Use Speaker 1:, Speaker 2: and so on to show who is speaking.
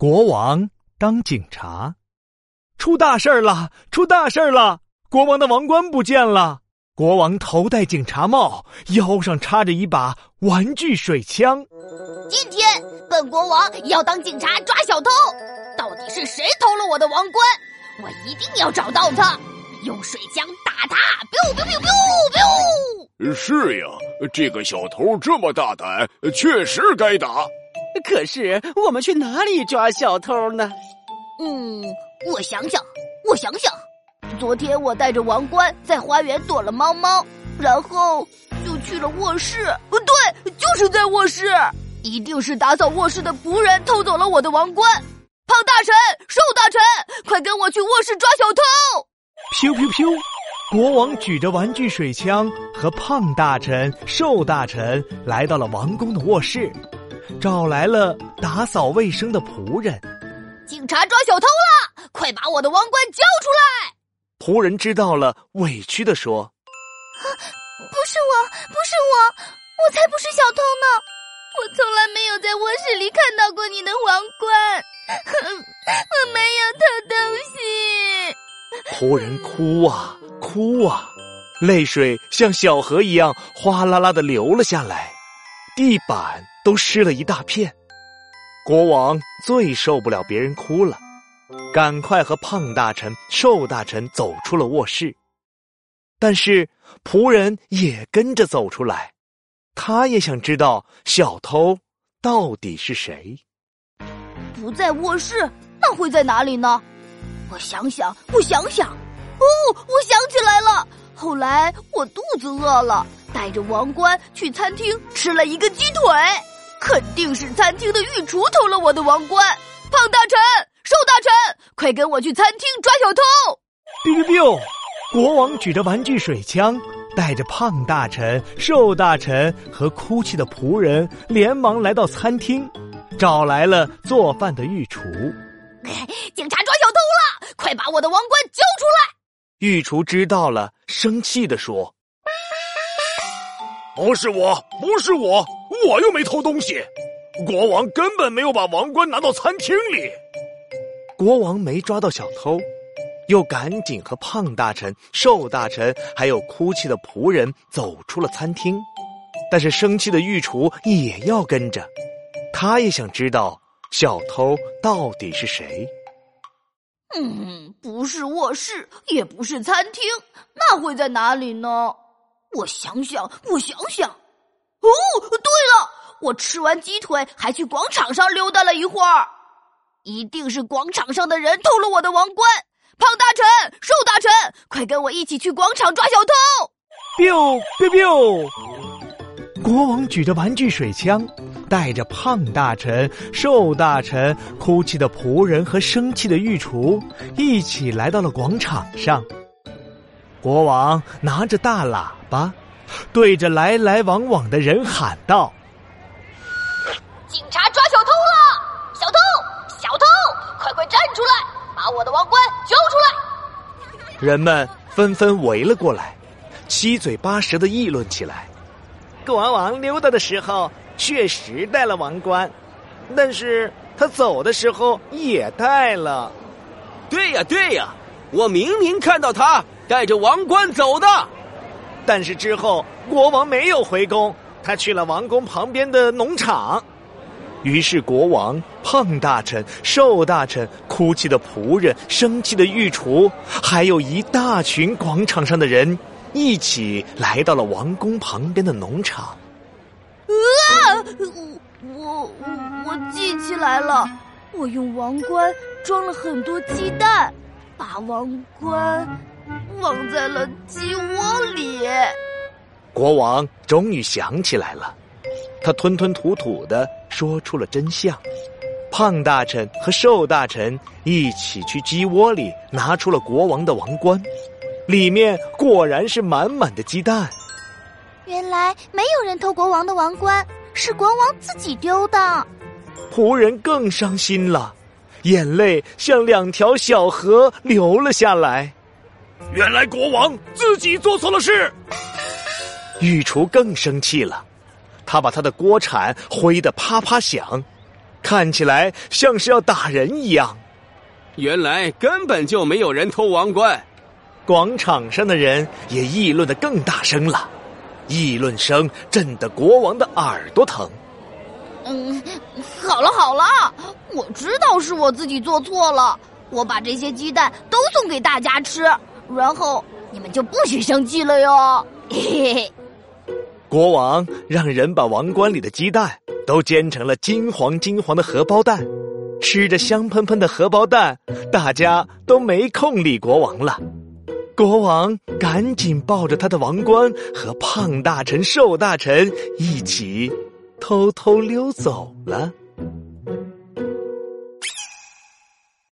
Speaker 1: 国王当警察，出大事儿了！出大事儿了！国王的王冠不见了。国王头戴警察帽，腰上插着一把玩具水枪。
Speaker 2: 今天，本国王要当警察抓小偷。到底是谁偷了我的王冠？我一定要找到他，用水枪打他！biu biu biu biu biu。
Speaker 3: 是呀，这个小偷这么大胆，确实该打。
Speaker 4: 可是我们去哪里抓小偷呢？
Speaker 2: 嗯，我想想，我想想，昨天我带着王冠在花园躲了猫猫，然后就去了卧室。不对，就是在卧室，一定是打扫卧室的仆人偷走了我的王冠。胖大臣、瘦大臣，快跟我去卧室抓小偷！
Speaker 1: 咻咻咻！国王举着玩具水枪，和胖大臣、瘦大臣来到了王宫的卧室。找来了打扫卫生的仆人，
Speaker 2: 警察抓小偷了！快把我的王冠交出来！
Speaker 1: 仆人知道了，委屈的说：“啊
Speaker 5: 不是我，不是我，我才不是小偷呢！我从来没有在卧室里看到过你的王冠，我没有偷东西。”
Speaker 1: 仆人哭啊哭啊，泪水像小河一样哗啦啦的流了下来，地板。都湿了一大片，国王最受不了别人哭了，赶快和胖大臣、瘦大臣走出了卧室。但是仆人也跟着走出来，他也想知道小偷到底是谁。
Speaker 2: 不在卧室，那会在哪里呢？我想想，我想想，哦，我想起来了。后来我肚子饿了，带着王冠去餐厅吃了一个鸡腿。肯定是餐厅的御厨偷了我的王冠！胖大臣、瘦大臣，快跟我去餐厅抓小偷
Speaker 1: ！biu biu，国王举着玩具水枪，带着胖大臣、瘦大臣和哭泣的仆人，连忙来到餐厅，找来了做饭的御厨。
Speaker 2: 警察抓小偷了！快把我的王冠交出来！
Speaker 1: 御厨知道了，生气地说：“
Speaker 3: 不是我，不是我。”我又没偷东西，国王根本没有把王冠拿到餐厅里。
Speaker 1: 国王没抓到小偷，又赶紧和胖大臣、瘦大臣还有哭泣的仆人走出了餐厅。但是生气的御厨也要跟着，他也想知道小偷到底是谁。
Speaker 2: 嗯，不是卧室，也不是餐厅，那会在哪里呢？我想想，我想想。哦，对了，我吃完鸡腿还去广场上溜达了一会儿，一定是广场上的人偷了我的王冠。胖大臣、瘦大臣，快跟我一起去广场抓小偷
Speaker 1: ！biu biu biu，国王举着玩具水枪，带着胖大臣、瘦大臣、哭泣的仆人和生气的御厨，一起来到了广场上。国王拿着大喇叭叭。对着来来往往的人喊道：“
Speaker 2: 警察抓小偷了！小偷，小偷，快快站出来，把我的王冠交出来！”
Speaker 1: 人们纷纷围了过来，七嘴八舌的议论起来。
Speaker 4: 国王溜达的时候确实戴了王冠，但是他走的时候也戴了。
Speaker 6: 对呀，对呀，我明明看到他带着王冠走的。
Speaker 4: 但是之后，国王没有回宫，他去了王宫旁边的农场。
Speaker 1: 于是，国王、胖大臣、瘦大臣、哭泣的仆人、生气的御厨，还有一大群广场上的人，一起来到了王宫旁边的农场。
Speaker 2: 啊！我我我记起来了，我用王冠装了很多鸡蛋，把王冠。忘在了鸡窝里。
Speaker 1: 国王终于想起来了，他吞吞吐吐的说出了真相。胖大臣和瘦大臣一起去鸡窝里拿出了国王的王冠，里面果然是满满的鸡蛋。
Speaker 5: 原来没有人偷国王的王冠，是国王自己丢的。
Speaker 1: 仆人更伤心了，眼泪像两条小河流了下来。
Speaker 3: 原来国王自己做错了事，
Speaker 1: 御厨更生气了，他把他的锅铲挥得啪啪响，看起来像是要打人一样。
Speaker 6: 原来根本就没有人偷王冠，
Speaker 1: 广场上的人也议论的更大声了，议论声震得国王的耳朵疼。
Speaker 2: 嗯，好了好了，我知道是我自己做错了，我把这些鸡蛋都送给大家吃，然后你们就不许生气了哟。嘿嘿嘿。
Speaker 1: 国王让人把王冠里的鸡蛋都煎成了金黄金黄的荷包蛋，吃着香喷喷的荷包蛋，大家都没空理国王了。国王赶紧抱着他的王冠和胖大臣、瘦大臣一起偷偷溜走了。